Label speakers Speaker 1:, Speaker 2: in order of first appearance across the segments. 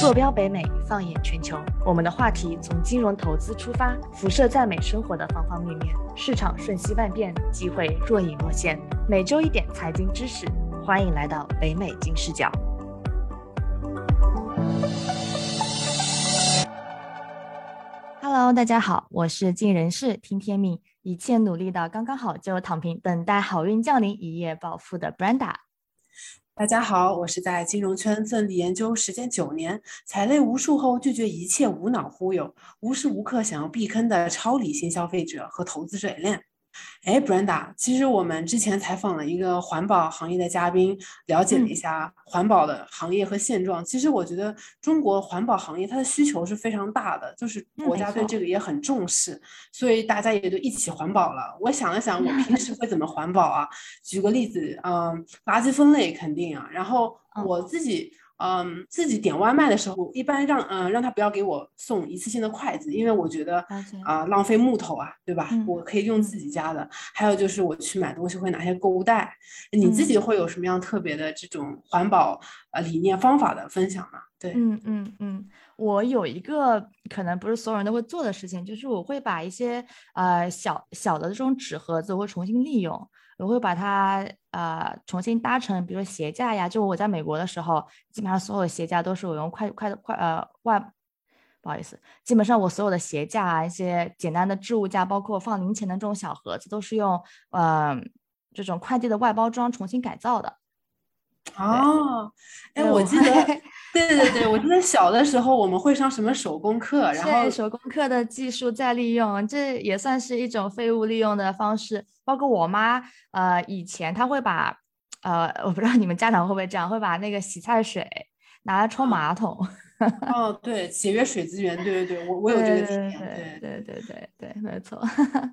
Speaker 1: 坐标北美，放眼全球。我们的话题从金融投资出发，辐射在美生活的方方面面。市场瞬息万变，机会若隐若现。每周一点财经知识，欢迎来到北美金视角。Hello，大家好，我是尽人事听天命，一切努力到刚刚好就躺平，等待好运降临，一夜暴富的 Brenda。
Speaker 2: 大家好，我是在金融圈奋力研究时间九年，踩雷无数后拒绝一切无脑忽悠，无时无刻想要避坑的超理性消费者和投资者链。哎，Brenda，其实我们之前采访了一个环保行业的嘉宾，了解了一下环保的行业和现状。其实我觉得中国环保行业它的需求是非常大的，就是国家对这个也很重视，所以大家也就一起环保了。我想了想，我平时会怎么环保啊？举个例子，嗯，垃圾分类肯定啊，然后我自己。嗯，自己点外卖的时候，一般让嗯让他不要给我送一次性的筷子，因为我觉得啊浪费木头啊，对吧？我可以用自己家的。还有就是我去买东西会拿些购物袋。你自己会有什么样特别的这种环保呃理念方法的分享吗？对，
Speaker 1: 嗯嗯嗯，我有一个可能不是所有人都会做的事情，就是我会把一些呃小小的这种纸盒子我会重新利用。我会把它呃重新搭成，比如说鞋架呀。就我在美国的时候，基本上所有的鞋架都是我用快快快呃外，不好意思，基本上我所有的鞋架啊，一些简单的置物架，包括放零钱的这种小盒子，都是用呃这种快递的外包装重新改造的。
Speaker 2: 哦，哎，我记得。对对对，我记得小的时候我们会上什么手工课，然后
Speaker 1: 手工课的技术再利用，这也算是一种废物利用的方式。包括我妈，呃，以前她会把，呃，我不知道你们家长会不会这样，会把那个洗菜水拿来冲马桶。
Speaker 2: 哦，对，节约水资源，对对对，我我有这个体验，
Speaker 1: 对对对对对，没错。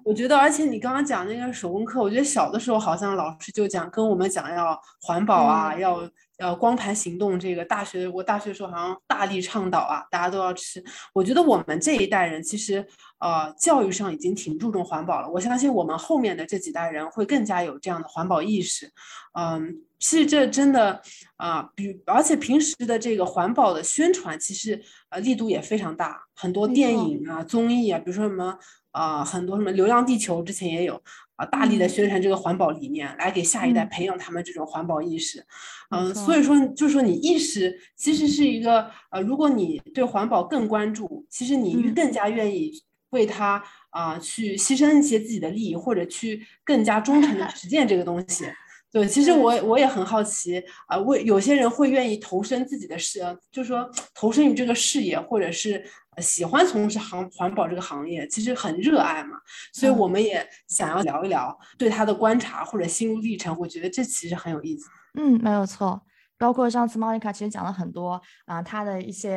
Speaker 2: 我觉得，而且你刚刚讲那个手工课，我觉得小的时候好像老师就讲跟我们讲要环保啊，要。呃，光盘行动这个大学，我大学时候好像大力倡导啊，大家都要吃。我觉得我们这一代人其实，呃，教育上已经挺注重环保了。我相信我们后面的这几代人会更加有这样的环保意识。嗯，其实这真的啊，比而且平时的这个环保的宣传，其实呃力度也非常大，很多电影啊、综艺啊，比如说什么啊，很多什么《流浪地球》之前也有。啊，大力的宣传这个环保理念，来给下一代培养他们这种环保意识。嗯，所以说，就是说，你意识其实是一个呃，如果你对环保更关注，其实你更加愿意为他啊去牺牲一些自己的利益，或者去更加忠诚的 实践这个东西。对，其实我我也很好奇啊，为有些人会愿意投身自己的事，就是说投身于这个事业，或者是。喜欢从事行环保这个行业，其实很热爱嘛，所以我们也想要聊一聊对他的观察或者心路历程。我觉得这其实很有意思。
Speaker 1: 嗯，没有错。包括上次 Monica 其实讲了很多啊，他的一些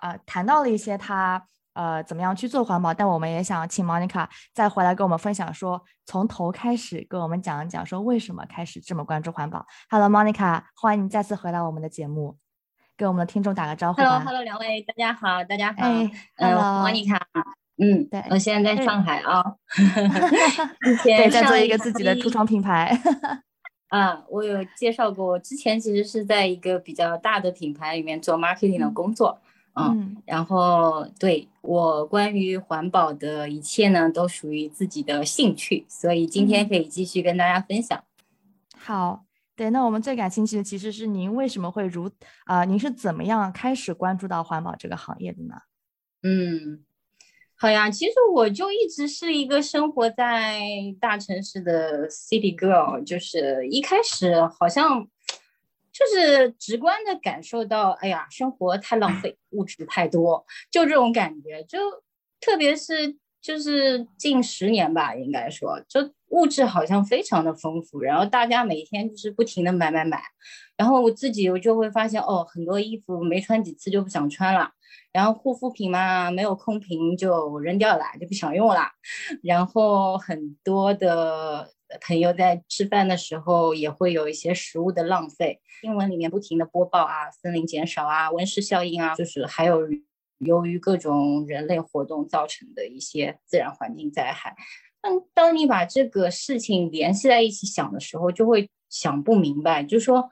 Speaker 1: 呃，谈到了一些他呃怎么样去做环保。但我们也想请 Monica 再回来跟我们分享，说从头开始跟我们讲一讲，说为什么开始这么关注环保。Hello，Monica，欢迎你再次回来我们的节目。给我们的听众打个招呼
Speaker 3: Hello，Hello，两位，大家好，大家好。嗯，莫妮卡，嗯，对，我现在在上海啊。
Speaker 1: 对，在做一个自己的橱窗品牌。
Speaker 3: 啊，我有介绍过，之前其实是在一个比较大的品牌里面做 marketing 的工作。嗯，然后对我关于环保的一切呢，都属于自己的兴趣，所以今天可以继续跟大家分享。
Speaker 1: 好。对，那我们最感兴趣的其实是您为什么会如啊？您是怎么样开始关注到环保这个行业的呢？
Speaker 3: 嗯，好呀，其实我就一直是一个生活在大城市的 city girl，就是一开始好像就是直观的感受到，哎呀，生活太浪费，物质太多，就这种感觉，就特别是就是近十年吧，应该说就。物质好像非常的丰富，然后大家每天就是不停的买买买，然后我自己我就会发现哦，很多衣服没穿几次就不想穿了，然后护肤品嘛没有空瓶就扔掉了，就不想用了，然后很多的朋友在吃饭的时候也会有一些食物的浪费，新闻里面不停的播报啊，森林减少啊，温室效应啊，就是还有由于各种人类活动造成的一些自然环境灾害。当当你把这个事情联系在一起想的时候，就会想不明白，就说，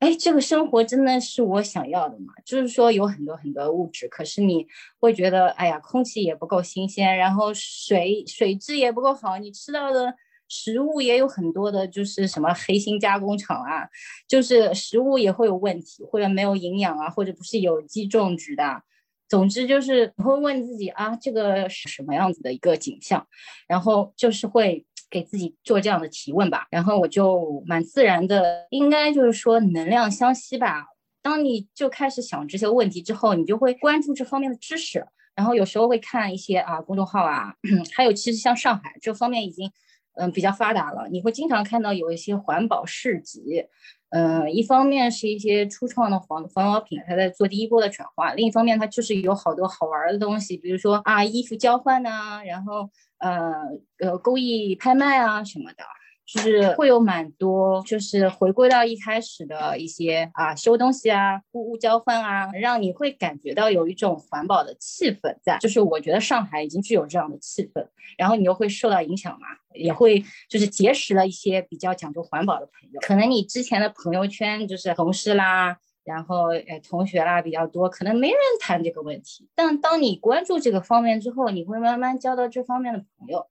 Speaker 3: 哎，这个生活真的是我想要的吗？就是说有很多很多物质，可是你会觉得，哎呀，空气也不够新鲜，然后水水质也不够好，你吃到的食物也有很多的，就是什么黑心加工厂啊，就是食物也会有问题，或者没有营养啊，或者不是有机种植的。总之就是会问自己啊，这个是什么样子的一个景象，然后就是会。给自己做这样的提问吧，然后我就蛮自然的，应该就是说能量相吸吧。当你就开始想这些问题之后，你就会关注这方面的知识，然后有时候会看一些啊公众号啊，还有其实像上海这方面已经嗯比较发达了，你会经常看到有一些环保市集。嗯，一方面是一些初创的环环保品牌在做第一波的转化，另一方面它就是有好多好玩的东西，比如说啊衣服交换呐，然后呃呃工艺拍卖啊什么的。就是会有蛮多，就是回归到一开始的一些啊，修东西啊，物物交换啊，让你会感觉到有一种环保的气氛在。就是我觉得上海已经具有这样的气氛，然后你又会受到影响嘛，也会就是结识了一些比较讲究环保的朋友。可能你之前的朋友圈就是同事啦。然后，呃，同学啦比较多，可能没人谈这个问题。但当你关注这个方面之后，你会慢慢交到这方面的朋友，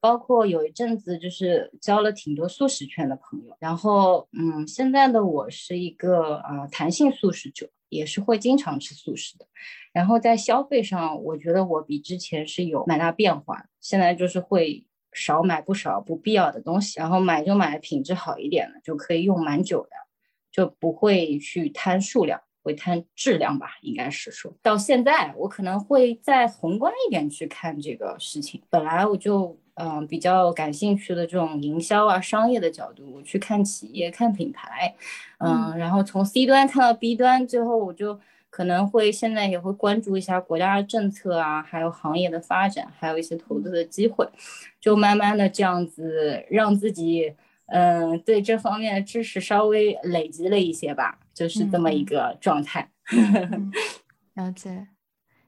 Speaker 3: 包括有一阵子就是交了挺多素食圈的朋友。然后，嗯，现在的我是一个呃弹性素食者，也是会经常吃素食的。然后在消费上，我觉得我比之前是有蛮大变化。现在就是会少买不少不必要的东西，然后买就买品质好一点的，就可以用蛮久的。就不会去贪数量，会贪质量吧？应该是说到现在，我可能会再宏观一点去看这个事情。本来我就嗯比较感兴趣的这种营销啊、商业的角度，我去看企业、看品牌，嗯，然后从 C 端看到 B 端，最后我就可能会现在也会关注一下国家的政策啊，还有行业的发展，还有一些投资的机会，就慢慢的这样子让自己。嗯，对这方面的知识稍微累积了一些吧，就是这么一个状态。
Speaker 1: 了解。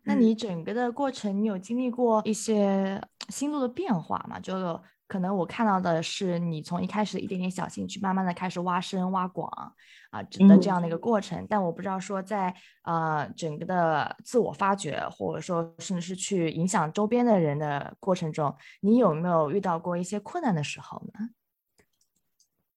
Speaker 1: 那你整个的过程，你有经历过一些心路的变化吗？就可能我看到的是你从一开始一点点小兴趣，慢慢的开始挖深挖广啊的这样的一个过程。但我不知道说在呃整个的自我发掘，或者说甚至是去影响周边的人的过程中，你有没有遇到过一些困难的时候呢？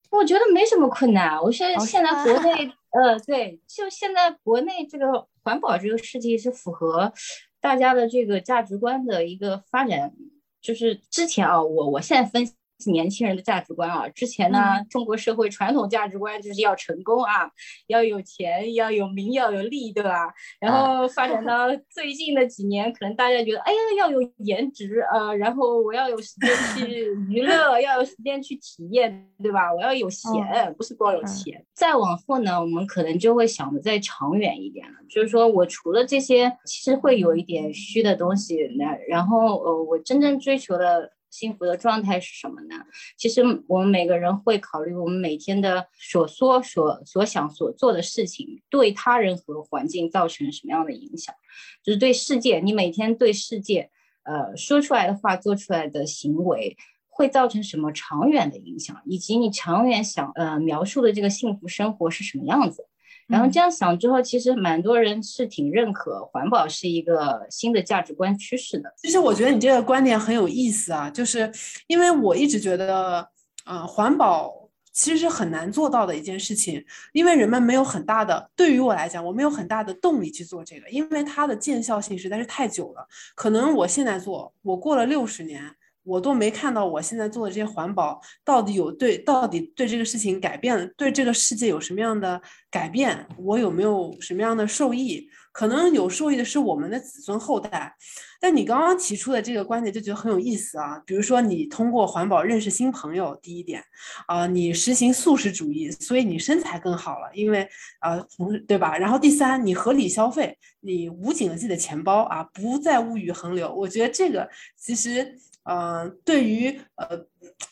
Speaker 3: 我觉得没什么困难。我现在现在 国内，呃，对，就现在国内这个环保这个事情是符合大家的这个价值观的一个发展。就是之前啊，我我现在分析。年轻人的价值观啊，之前呢，中国社会传统价值观就是要成功啊，要有钱，要有名，要有利，对吧？然后发展到最近的几年，可能大家觉得，哎呀，要有颜值啊，然后我要有时间去娱乐，要有时间去体验，对吧？我要有闲，不是光有钱。再往后呢，我们可能就会想的再长远一点了，就是说我除了这些，其实会有一点虚的东西，那然后呃，我真正追求的。幸福的状态是什么呢？其实我们每个人会考虑我们每天的所说、所所想、所做的事情对他人和环境造成什么样的影响，就是对世界，你每天对世界，呃，说出来的话、做出来的行为会造成什么长远的影响，以及你长远想呃描述的这个幸福生活是什么样子。然后这样想之后，其实蛮多人是挺认可环保是一个新的价值观趋势的。
Speaker 2: 其实我觉得你这个观点很有意思啊，就是因为我一直觉得，呃，环保其实是很难做到的一件事情，因为人们没有很大的，对于我来讲，我没有很大的动力去做这个，因为它的见效性实在是太久了。可能我现在做，我过了六十年。我都没看到我现在做的这些环保到底有对到底对这个事情改变，对这个世界有什么样的改变？我有没有什么样的受益？可能有受益的是我们的子孙后代。但你刚刚提出的这个观点就觉得很有意思啊。比如说你通过环保认识新朋友，第一点啊，你实行素食主义，所以你身材更好了，因为啊，同对吧？然后第三，你合理消费，你捂紧了自己的钱包啊，不再物欲横流。我觉得这个其实。嗯，对于呃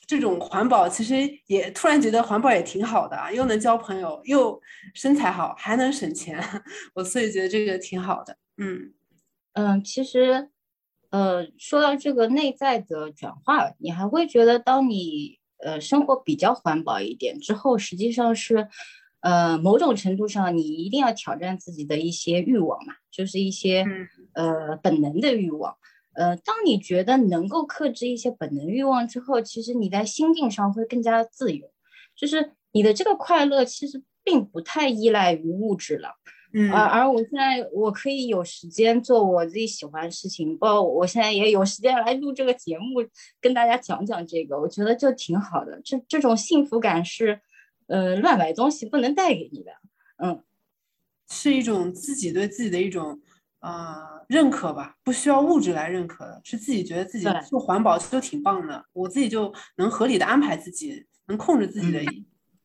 Speaker 2: 这种环保，其实也突然觉得环保也挺好的啊，又能交朋友，又身材好，还能省钱，我所以觉得这个挺好的。嗯
Speaker 3: 嗯，其实呃说到这个内在的转化，你还会觉得，当你呃生活比较环保一点之后，实际上是呃，某种程度上，你一定要挑战自己的一些欲望嘛，就是一些呃本能的欲望。呃，当你觉得能够克制一些本能欲望之后，其实你在心境上会更加自由，就是你的这个快乐其实并不太依赖于物质了。
Speaker 2: 嗯，
Speaker 3: 而而我现在我可以有时间做我自己喜欢的事情，包括我现在也有时间来录这个节目，跟大家讲讲这个，我觉得就挺好的。这这种幸福感是。呃，乱买东西不能带给你的，嗯，
Speaker 2: 是一种自己对自己的一种啊认可吧，不需要物质来认可的，是自己觉得自己做环保就挺棒的，我自己就能合理的安排自己，能控制自己的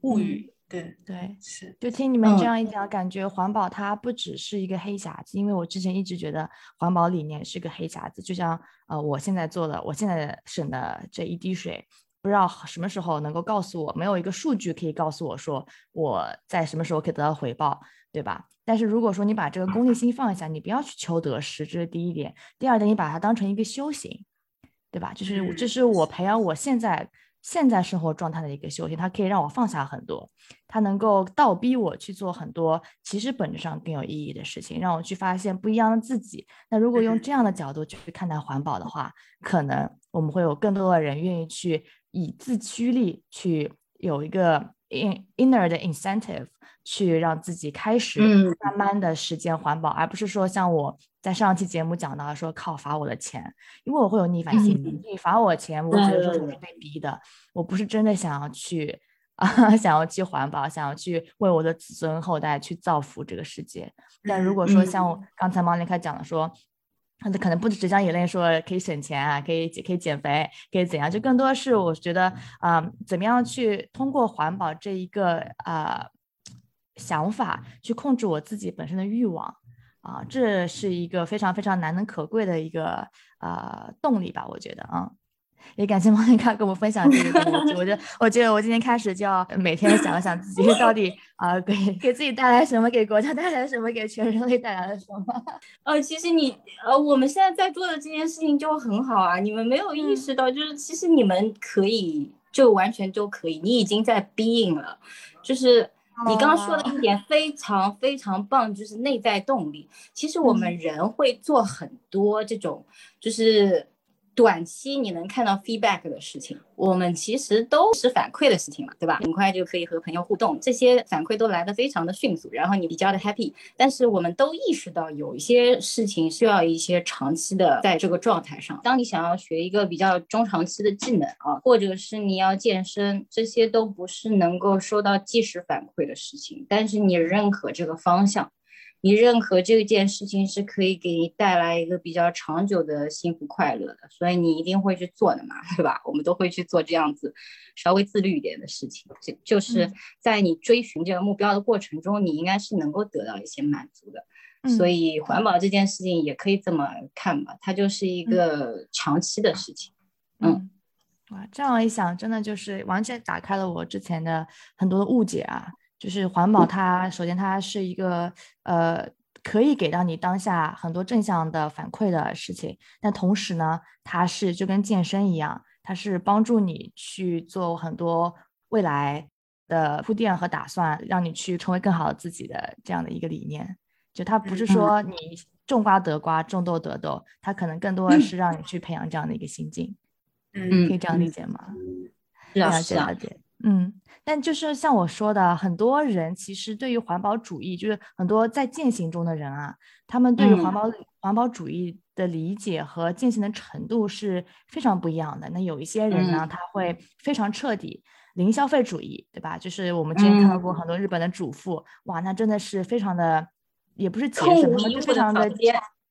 Speaker 2: 物欲，对
Speaker 1: 对
Speaker 2: 是。
Speaker 1: 就听你们这样一讲，感觉环保它不只是一个黑匣子，因为我之前一直觉得环保理念是个黑匣子，就像呃我现在做的，我现在省的这一滴水。不知道什么时候能够告诉我，没有一个数据可以告诉我说我在什么时候可以得到回报，对吧？但是如果说你把这个功利心放下，你不要去求得失，这是第一点。第二点，你把它当成一个修行，对吧？就是这是我培养我现在现在生活状态的一个修行，它可以让我放下很多，它能够倒逼我去做很多其实本质上更有意义的事情，让我去发现不一样的自己。那如果用这样的角度去看待环保的话，可能我们会有更多的人愿意去。以自驱力去有一个 in inner 的 incentive，去让自己开始慢慢的实践环保，而不是说像我在上期节目讲到说靠罚我的钱，因为我会有逆反心理，你罚我钱，我觉得说我是被逼的，我不是真的想要去啊，想要去环保，想要去为我的子孙后代去造福这个世界。但如果说像我刚才毛林开讲的说。他可能不只讲眼泪说可以省钱啊，可以可以减肥，可以怎样？就更多是我觉得啊，怎么样去通过环保这一个啊想法去控制我自己本身的欲望啊，这是一个非常非常难能可贵的一个啊动力吧？我觉得啊。也感谢莫妮卡跟我们分享这个东西。我觉得，我觉得我今天开始就要每天想想自己到底啊，给给自己带来什么，给国家带来什么，给全人类带来了什么。
Speaker 3: 呃，其实你呃，我们现在在做的这件事情就很好啊。你们没有意识到，就是其实你们可以就完全就可以，你已经在 being 了。就是你刚刚说的一点非常非常棒，就是内在动力。其实我们人会做很多这种，就是。短期你能看到 feedback 的事情，我们其实都是反馈的事情嘛，对吧？很快就可以和朋友互动，这些反馈都来得非常的迅速，然后你比较的 happy。但是我们都意识到有一些事情需要一些长期的在这个状态上。当你想要学一个比较中长期的技能啊，或者是你要健身，这些都不是能够收到即时反馈的事情，但是你认可这个方向。你认可这件事情是可以给你带来一个比较长久的幸福快乐的，所以你一定会去做的嘛，对吧？我们都会去做这样子稍微自律一点的事情，就就是在你追寻这个目标的过程中，你应该是能够得到一些满足的。所以环保这件事情也可以这么看吧，它就是一个长期的事情。嗯，
Speaker 1: 哇，这样一想，真的就是完全打开了我之前的很多的误解啊。就是环保，它首先它是一个呃可以给到你当下很多正向的反馈的事情，但同时呢，它是就跟健身一样，它是帮助你去做很多未来的铺垫和打算，让你去成为更好的自己的这样的一个理念。就它不是说你种瓜得瓜，种豆得豆，它可能更多的是让你去培养这样的一个心境。
Speaker 2: 嗯，
Speaker 1: 可以这样理解吗？
Speaker 3: 了解
Speaker 1: 了解，嗯。但就是像我说的，很多人其实对于环保主义，就是很多在践行中的人啊，他们对于环保环保主义的理解和践行的程度是非常不一样的。那有一些人呢，他会非常彻底零消费主义，对吧？就是我们之前看到过很多日本的主妇，哇，那真的是非常的，也不是节省，他们就非常的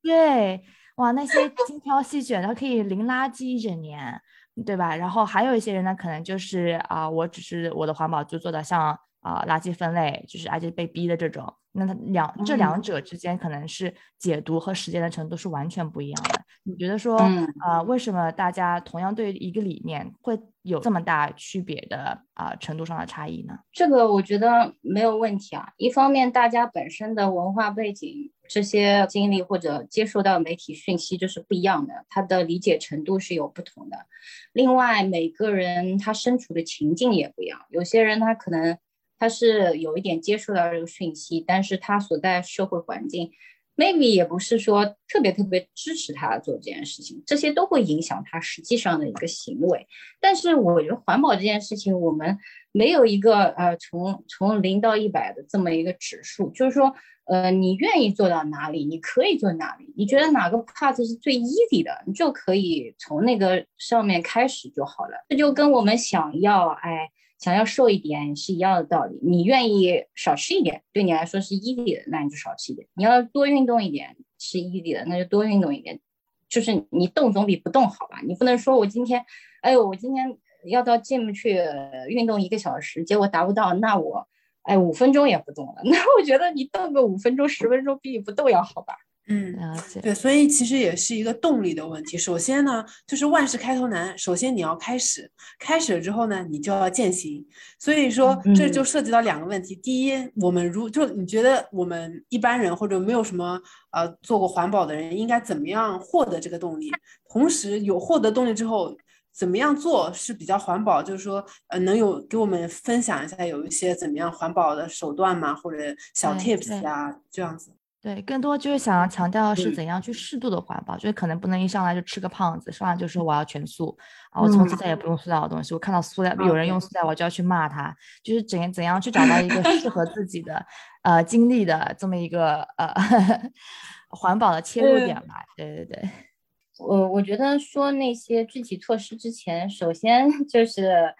Speaker 1: 对，哇，那些精挑细选，他可以零垃圾一整年。对吧？然后还有一些人呢，可能就是啊，我只是我的环保就做的像啊垃圾分类，就是而且被逼的这种。那它两这两者之间可能是解读和实践的程度是完全不一样的。你觉得说啊，为什么大家同样对一个理念会有这么大区别的啊程度上的差异呢？
Speaker 3: 这个我觉得没有问题啊。一方面，大家本身的文化背景。这些经历或者接受到媒体讯息就是不一样的，他的理解程度是有不同的。另外，每个人他身处的情境也不一样，有些人他可能他是有一点接触到这个讯息，但是他所在社会环境。maybe 也不是说特别特别支持他做这件事情，这些都会影响他实际上的一个行为。但是我觉得环保这件事情，我们没有一个呃从从零到一百的这么一个指数，就是说呃你愿意做到哪里，你可以做哪里，你觉得哪个 part 是最 easy 的，你就可以从那个上面开始就好了。这就跟我们想要哎。想要瘦一点是一样的道理，你愿意少吃一点，对你来说是 easy 的，那你就少吃一点；你要多运动一点是 easy 的，那就多运动一点。就是你动总比不动好吧？你不能说我今天，哎呦，我今天要到 gym 去运动一个小时，结果达不到，那我哎五分钟也不动了。那我觉得你动个五分钟、十分钟比你不动要好吧？
Speaker 2: 嗯，对，所以其实也是一个动力的问题。首先呢，就是万事开头难，首先你要开始，开始了之后呢，你就要践行。所以说，这就涉及到两个问题。第一，我们如就你觉得我们一般人或者没有什么呃做过环保的人，应该怎么样获得这个动力？同时，有获得动力之后，怎么样做是比较环保？就是说，呃，能有给我们分享一下有一些怎么样环保的手段吗？或者小 tips 啊，这样子。
Speaker 1: 对，更多就是想要强调是怎样去适度的环保，就是可能不能一上来就吃个胖子，上来就说我要全素啊，我从此再也不用塑料的东西。我看到塑料有人用塑料，我就要去骂他。就是怎怎样去找到一个适合自己的呃经历的这么一个呃 环保的切入点吧。对对对，
Speaker 3: 我我觉得说那些具体措施之前，首先 就是。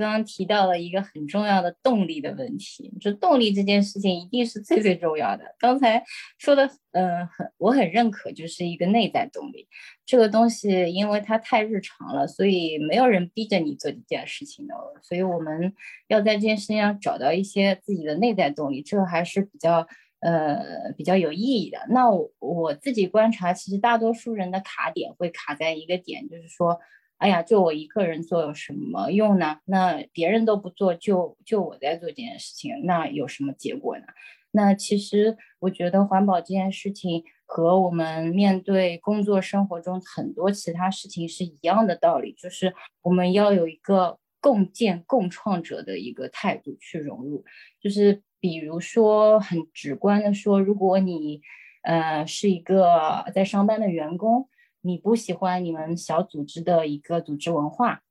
Speaker 3: 刚刚提到了一个很重要的动力的问题，就动力这件事情一定是最最重要的。刚才说的，嗯，很我很认可，就是一个内在动力。这个东西因为它太日常了，所以没有人逼着你做这件事情的。所以我们要在这件事情上找到一些自己的内在动力，这个还是比较呃比较有意义的。那我我自己观察，其实大多数人的卡点会卡在一个点，就是说。哎呀，就我一个人做有什么用呢？那别人都不做，就就我在做这件事情，那有什么结果呢？那其实我觉得环保这件事情和我们面对工作生活中很多其他事情是一样的道理，就是我们要有一个共建共创者的一个态度去融入。就是比如说很直观的说，如果你呃是一个在上班的员工。你不喜欢你们小组织的一个组织文化，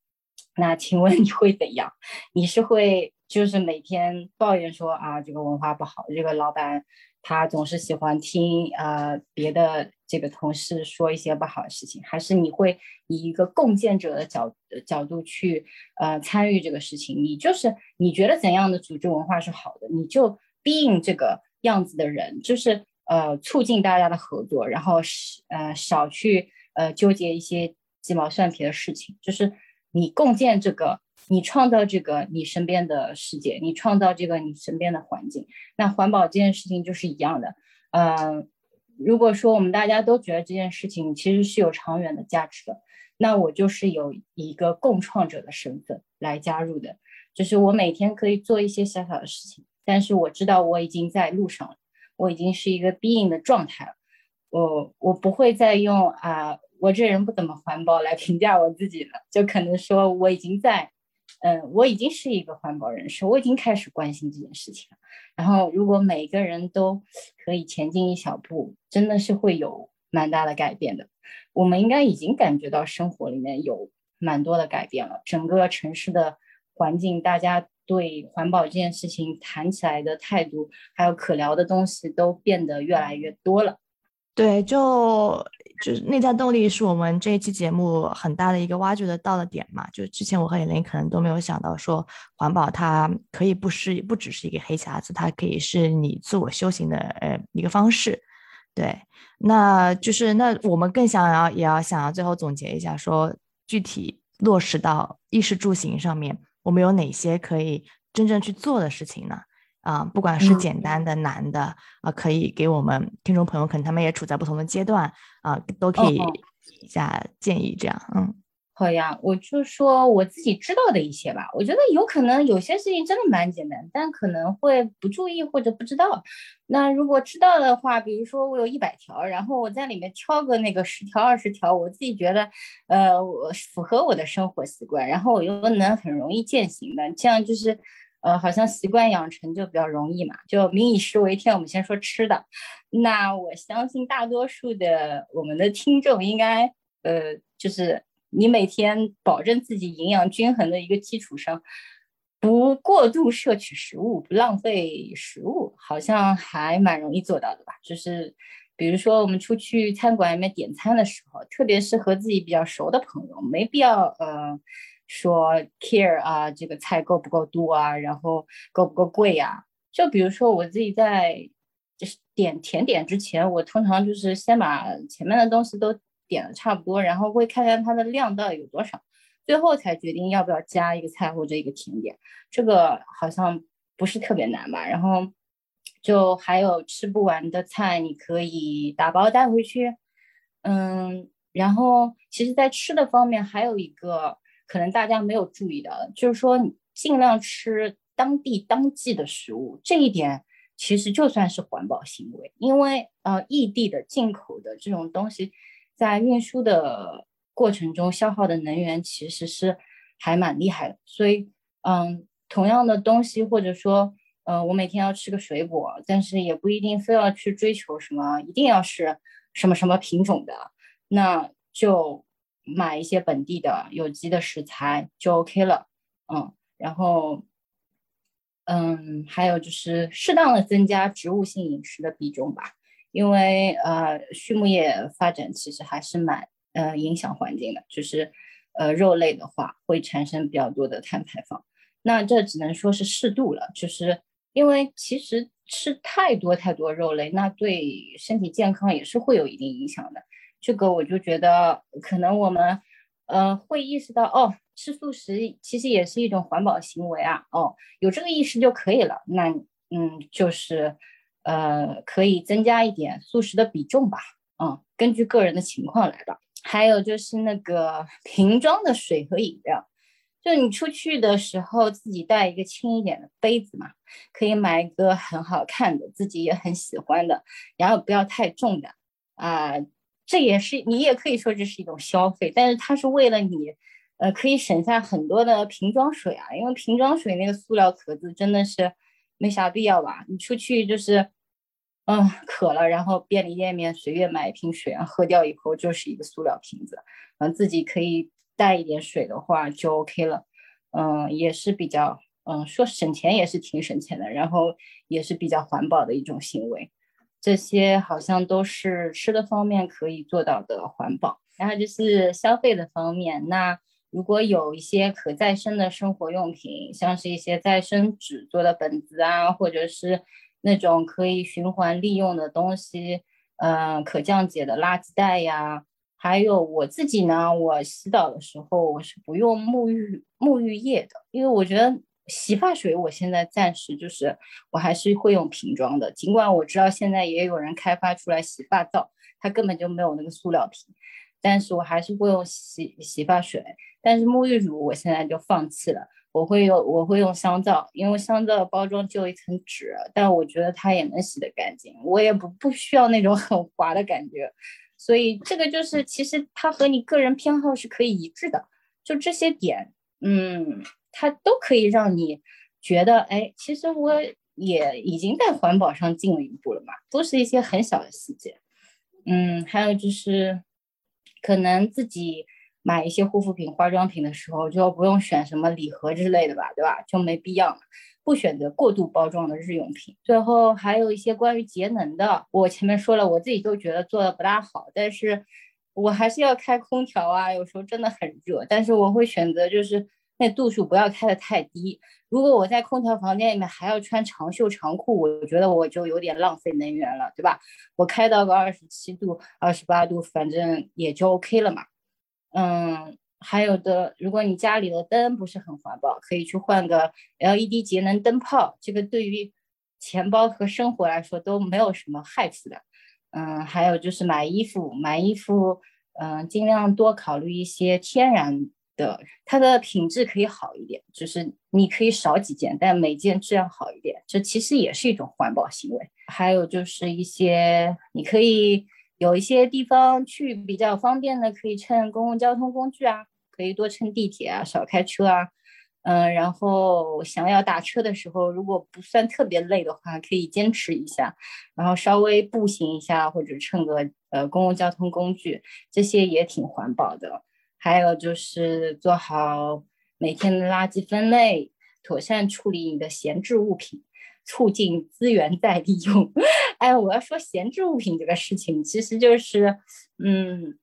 Speaker 3: 那请问你会怎样？你是会就是每天抱怨说啊这个文化不好，这个老板他总是喜欢听呃别的这个同事说一些不好的事情，还是你会以一个共建者的角角度去呃参与这个事情？你就是你觉得怎样的组织文化是好的，你就 being 这个样子的人，就是呃促进大家的合作，然后是呃少去。呃，纠结一些鸡毛蒜皮的事情，就是你共建这个，你创造这个你身边的世界，你创造这个你身边的环境。那环保这件事情就是一样的。嗯，如果说我们大家都觉得这件事情其实是有长远的价值的，那我就是有一个共创者的身份来加入的，就是我每天可以做一些小小的事情，但是我知道我已经在路上了，我已经是一个 being 的状态了。我我不会再用啊。我这人不怎么环保来评价我自己了，就可能说我已经在，嗯，我已经是一个环保人士，我已经开始关心这件事情了。然后，如果每个人都可以前进一小步，真的是会有蛮大的改变的。我们应该已经感觉到生活里面有蛮多的改变了，整个城市的环境，大家对环保这件事情谈起来的态度，还有可聊的东西都变得越来越多了。
Speaker 1: 对，就就是内在动力是我们这一期节目很大的一个挖掘的到的点嘛。就之前我和李琳可能都没有想到，说环保它可以不是不只是一个黑匣子，它可以是你自我修行的呃一个方式。对，那就是那我们更想要也要想要最后总结一下，说具体落实到衣食住行上面，我们有哪些可以真正去做的事情呢？啊，不管是简单的、难的，啊，可以给我们听众朋友，可能他们也处在不同的阶段，啊，都可以一下建议这样，嗯，
Speaker 3: 好呀，我就说我自己知道的一些吧。我觉得有可能有些事情真的蛮简单，但可能会不注意或者不知道。那如果知道的话，比如说我有一百条，然后我在里面挑个那个十条、二十条，我自己觉得，呃，我符合我的生活习惯，然后我又能很容易践行的，这样就是。呃，好像习惯养成就比较容易嘛。就民以食为天，我们先说吃的。那我相信大多数的我们的听众应该，呃，就是你每天保证自己营养均衡的一个基础上，不过度摄取食物，不浪费食物，好像还蛮容易做到的吧？就是比如说我们出去餐馆里面点餐的时候，特别是和自己比较熟的朋友，没必要呃。说 care 啊，这个菜够不够多啊？然后够不够贵呀？就比如说我自己在就是点甜点之前，我通常就是先把前面的东西都点的差不多，然后会看看它的量到底有多少，最后才决定要不要加一个菜或者一个甜点。这个好像不是特别难吧？然后就还有吃不完的菜，你可以打包带回去。嗯，然后其实，在吃的方面还有一个。可能大家没有注意到的，就是说尽量吃当地当季的食物，这一点其实就算是环保行为，因为呃异地的进口的这种东西，在运输的过程中消耗的能源其实是还蛮厉害的，所以嗯同样的东西或者说呃我每天要吃个水果，但是也不一定非要去追求什么一定要是什么什么品种的，那就。买一些本地的有机的食材就 OK 了，嗯，然后，嗯，还有就是适当的增加植物性饮食的比重吧，因为呃，畜牧业发展其实还是蛮呃影响环境的，就是呃肉类的话会产生比较多的碳排放，那这只能说是适度了，就是因为其实吃太多太多肉类，那对身体健康也是会有一定影响的。这个我就觉得，可能我们，呃，会意识到，哦，吃素食其实也是一种环保行为啊，哦，有这个意识就可以了。那，嗯，就是，呃，可以增加一点素食的比重吧，嗯，根据个人的情况来吧。还有就是那个瓶装的水和饮料，就你出去的时候自己带一个轻一点的杯子嘛，可以买一个很好看的，自己也很喜欢的，然后不要太重的，啊。这也是你也可以说这是一种消费，但是它是为了你，呃，可以省下很多的瓶装水啊，因为瓶装水那个塑料壳子真的是没啥必要吧？你出去就是，嗯，渴了，然后便利店面随便买一瓶水，喝掉以后就是一个塑料瓶子，嗯，自己可以带一点水的话就 OK 了，嗯，也是比较，嗯，说省钱也是挺省钱的，然后也是比较环保的一种行为。这些好像都是吃的方面可以做到的环保，然后就是消费的方面。那如果有一些可再生的生活用品，像是一些再生纸做的本子啊，或者是那种可以循环利用的东西，嗯，可降解的垃圾袋呀，还有我自己呢，我洗澡的时候我是不用沐浴沐浴液的，因为我觉得。洗发水，我现在暂时就是我还是会用瓶装的，尽管我知道现在也有人开发出来洗发皂，它根本就没有那个塑料瓶，但是我还是会用洗洗发水。但是沐浴乳我现在就放弃了，我会用我会用香皂，因为香皂的包装就一层纸，但我觉得它也能洗得干净，我也不不需要那种很滑的感觉，所以这个就是其实它和你个人偏好是可以一致的，就这些点，嗯。它都可以让你觉得，哎，其实我也已经在环保上进了一步了嘛，都是一些很小的细节。嗯，还有就是，可能自己买一些护肤品、化妆品的时候，就不用选什么礼盒之类的吧，对吧？就没必要了，不选择过度包装的日用品。最后还有一些关于节能的，我前面说了，我自己都觉得做的不大好，但是我还是要开空调啊，有时候真的很热，但是我会选择就是。那度数不要开的太低。如果我在空调房间里面还要穿长袖长裤，我觉得我就有点浪费能源了，对吧？我开到个二十七度、二十八度，反正也就 OK 了嘛。嗯，还有的，如果你家里的灯不是很环保，可以去换个 LED 节能灯泡，这个对于钱包和生活来说都没有什么害处的。嗯，还有就是买衣服，买衣服，嗯，尽量多考虑一些天然。的，它的品质可以好一点，就是你可以少几件，但每件质量好一点，这其实也是一种环保行为。还有就是一些你可以有一些地方去比较方便的，可以乘公共交通工具啊，可以多乘地铁啊，少开车啊。嗯，然后想要打车的时候，如果不算特别累的话，可以坚持一下，然后稍微步行一下或者乘个呃公共交通工具，这些也挺环保的。还有就是做好每天的垃圾分类，妥善处理你的闲置物品，促进资源再利用。哎，我要说闲置物品这个事情，其实就是，嗯，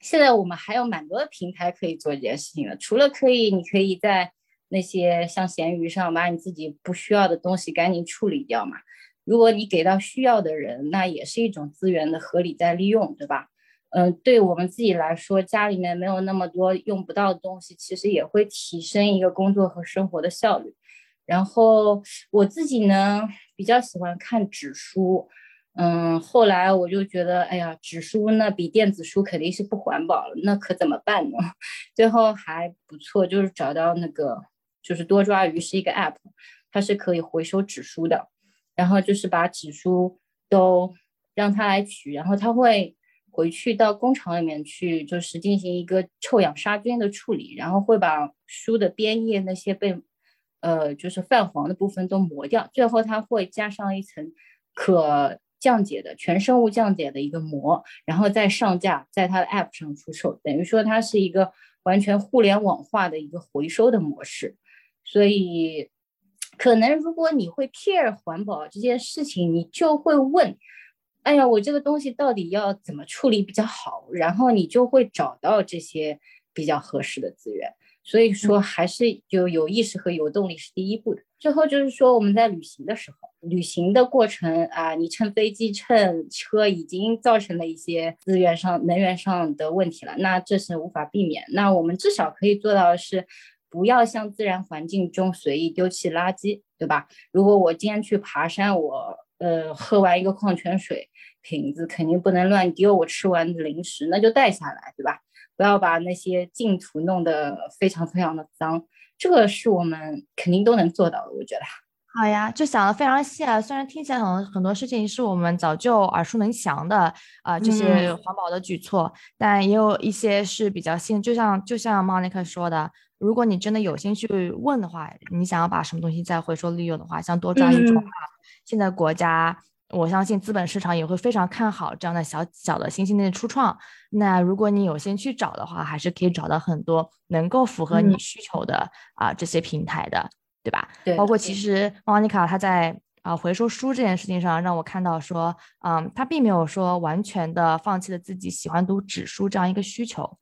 Speaker 3: 现在我们还有蛮多的平台可以做这件事情的。除了可以，你可以在那些像闲鱼上把你自己不需要的东西赶紧处理掉嘛。如果你给到需要的人，那也是一种资源的合理再利用，对吧？嗯，对我们自己来说，家里面没有那么多用不到的东西，其实也会提升一个工作和生活的效率。然后我自己呢，比较喜欢看纸书。嗯，后来我就觉得，哎呀，纸书那比电子书肯定是不环保了，那可怎么办呢？最后还不错，就是找到那个，就是多抓鱼是一个 app，它是可以回收纸书的，然后就是把纸书都让它来取，然后它会回去到工厂里面去，就是进行一个臭氧杀菌的处理，然后会把书的边页那些被，呃，就是泛黄的部分都磨掉，最后它会加上一层可。降解的全生物降解的一个膜，然后再上架在它的 App 上出售，等于说它是一个完全互联网化的一个回收的模式。所以，可能如果你会 care 环保这件事情，你就会问：哎呀，我这个东西到底要怎么处理比较好？然后你就会找到这些比较合适的资源。所以说，还是就有意识和有动力是第一步的。最后就是说，我们在旅行的时候，旅行的过程啊，你乘飞机、乘车已经造成了一些资源上、能源上的问题了，那这是无法避免。那我们至少可以做到的是，不要向自然环境中随意丢弃垃圾，对吧？如果我今天去爬山，我呃喝完一个矿泉水瓶子，肯定不能乱丢；我吃完零食，那就带下来，对吧？不要把那些净土弄得非常非常的脏，这个是我们肯定都能做到的。我觉得
Speaker 1: 好呀，就想的非常细啊。虽然听起来很很多事情是我们早就耳熟能详的啊，这些环保的举措，但也有一些是比较新。就像就像 Monica 说的，如果你真的有心去问的话，你想要把什么东西再回收利用的话，像多抓鱼种啊，现在国家。我相信资本市场也会非常看好这样的小小的新兴的初创。那如果你有心去找的话，还是可以找到很多能够符合你需求的啊这些平台的，对吧？
Speaker 3: 对。
Speaker 1: 包括其实莫妮卡她在啊回收书这件事情上，让我看到说，嗯，她并没有说完全的放弃了自己喜欢读纸书这样一个需求。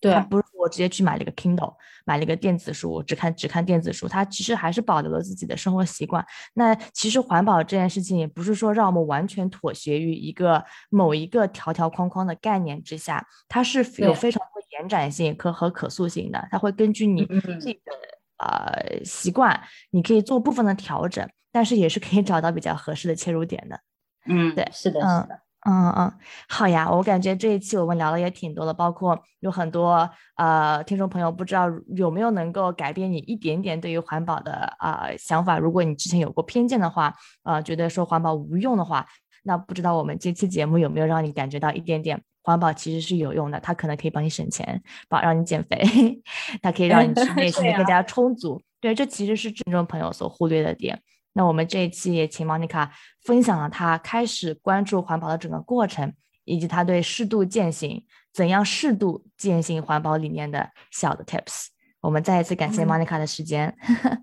Speaker 3: 对。
Speaker 1: 他不是我直接去买了一个 Kindle。买了一个电子书，只看只看电子书，他其实还是保留了自己的生活习惯。那其实环保这件事情也不是说让我们完全妥协于一个某一个条条框框的概念之下，它是有非常多延展性可和可塑性的。它会根据你自己的呃习惯，你可以做部分的调整，但是也是可以找到比较合适的切入点的。
Speaker 3: 嗯，
Speaker 1: 对，
Speaker 3: 是的，是的。
Speaker 1: 嗯嗯，好呀，我感觉这一期我们聊的也挺多的，包括有很多呃听众朋友不知道有没有能够改变你一点点对于环保的啊想法。如果你之前有过偏见的话，呃，觉得说环保无用的话，那不知道我们这期节目有没有让你感觉到一点点环保其实是有用的，它可能可以帮你省钱，帮让你减肥，它可以让你吃 内心更加充足。对，这其实是听众朋友所忽略的点。那我们这一期也请 Monica 分享了她开始关注环保的整个过程，以及她对适度践行、怎样适度践行环保理念的小的 tips。我们再一次感谢 Monica 的时间，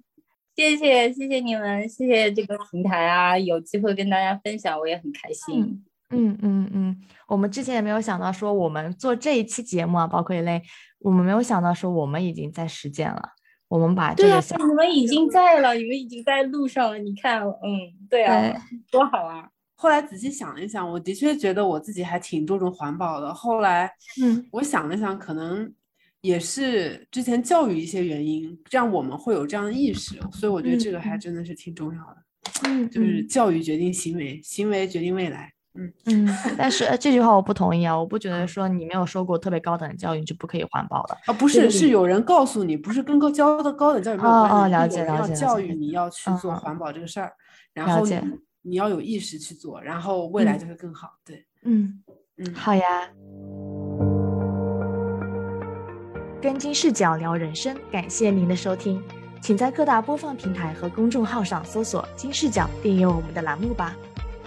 Speaker 3: 谢谢谢谢你们，谢谢这个平台啊，有机会跟大家分享，我也很开心。
Speaker 1: 嗯嗯嗯嗯，我们之前也没有想到说我们做这一期节目啊，包括一类，我们没有想到说我们已经在实践了。我们把这个，
Speaker 3: 你们已经在了，你们已经在路上了。你看，嗯，对啊，多好啊！
Speaker 2: 后来仔细想了一想，我的确觉得我自己还挺注重环保的。后来，
Speaker 1: 嗯，
Speaker 2: 我想了想，可能也是之前教育一些原因，让我们会有这样的意识。所以我觉得这个还真的是挺重要的。
Speaker 1: 嗯，
Speaker 2: 就是教育决定行为，行为决定未来。
Speaker 1: 嗯嗯，但是这句话我不同意啊！我不觉得说你没有受过特别高等的教育就不可以环保了
Speaker 2: 啊！不是，是有人告诉你，不是跟高教的高等教育没有关系。
Speaker 1: 哦哦，了解了解。
Speaker 2: 教育你要去做环保这个事儿，然后你要有意识去做，然后未来就会更好。对，
Speaker 1: 嗯嗯，好呀。跟金视角聊人生，感谢您的收听。请在各大播放平台和公众号上搜索“金视角”，订阅我们的栏目吧。